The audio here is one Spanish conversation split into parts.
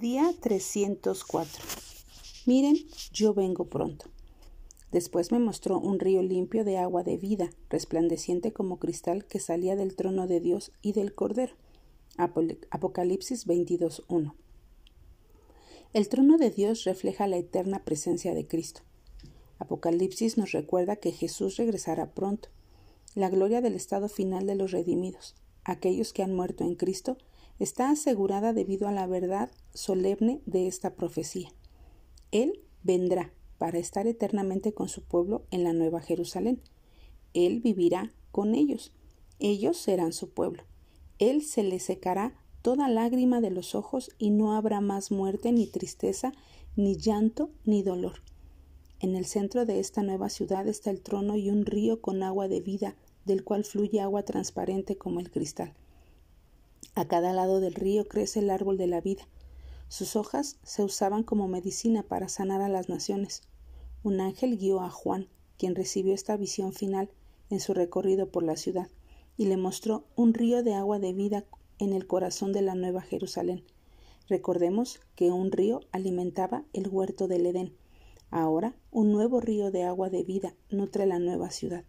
Día 304. Miren, yo vengo pronto. Después me mostró un río limpio de agua de vida, resplandeciente como cristal que salía del trono de Dios y del Cordero. Apocalipsis 22.1. El trono de Dios refleja la eterna presencia de Cristo. Apocalipsis nos recuerda que Jesús regresará pronto. La gloria del estado final de los redimidos, aquellos que han muerto en Cristo, está asegurada debido a la verdad solemne de esta profecía. Él vendrá para estar eternamente con su pueblo en la Nueva Jerusalén. Él vivirá con ellos. Ellos serán su pueblo. Él se le secará toda lágrima de los ojos y no habrá más muerte, ni tristeza, ni llanto, ni dolor. En el centro de esta nueva ciudad está el trono y un río con agua de vida, del cual fluye agua transparente como el cristal. A cada lado del río crece el árbol de la vida. Sus hojas se usaban como medicina para sanar a las naciones. Un ángel guió a Juan, quien recibió esta visión final en su recorrido por la ciudad, y le mostró un río de agua de vida en el corazón de la nueva Jerusalén. Recordemos que un río alimentaba el huerto del Edén. Ahora un nuevo río de agua de vida nutre la nueva ciudad.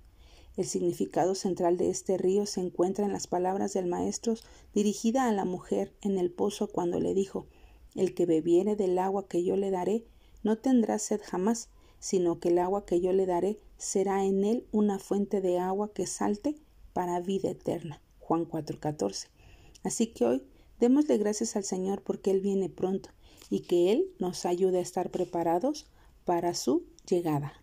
El significado central de este río se encuentra en las palabras del Maestro dirigida a la mujer en el pozo cuando le dijo El que bebiere del agua que yo le daré no tendrá sed jamás, sino que el agua que yo le daré será en él una fuente de agua que salte para vida eterna. Juan 4:14. Así que hoy démosle gracias al Señor porque Él viene pronto y que Él nos ayude a estar preparados para su llegada.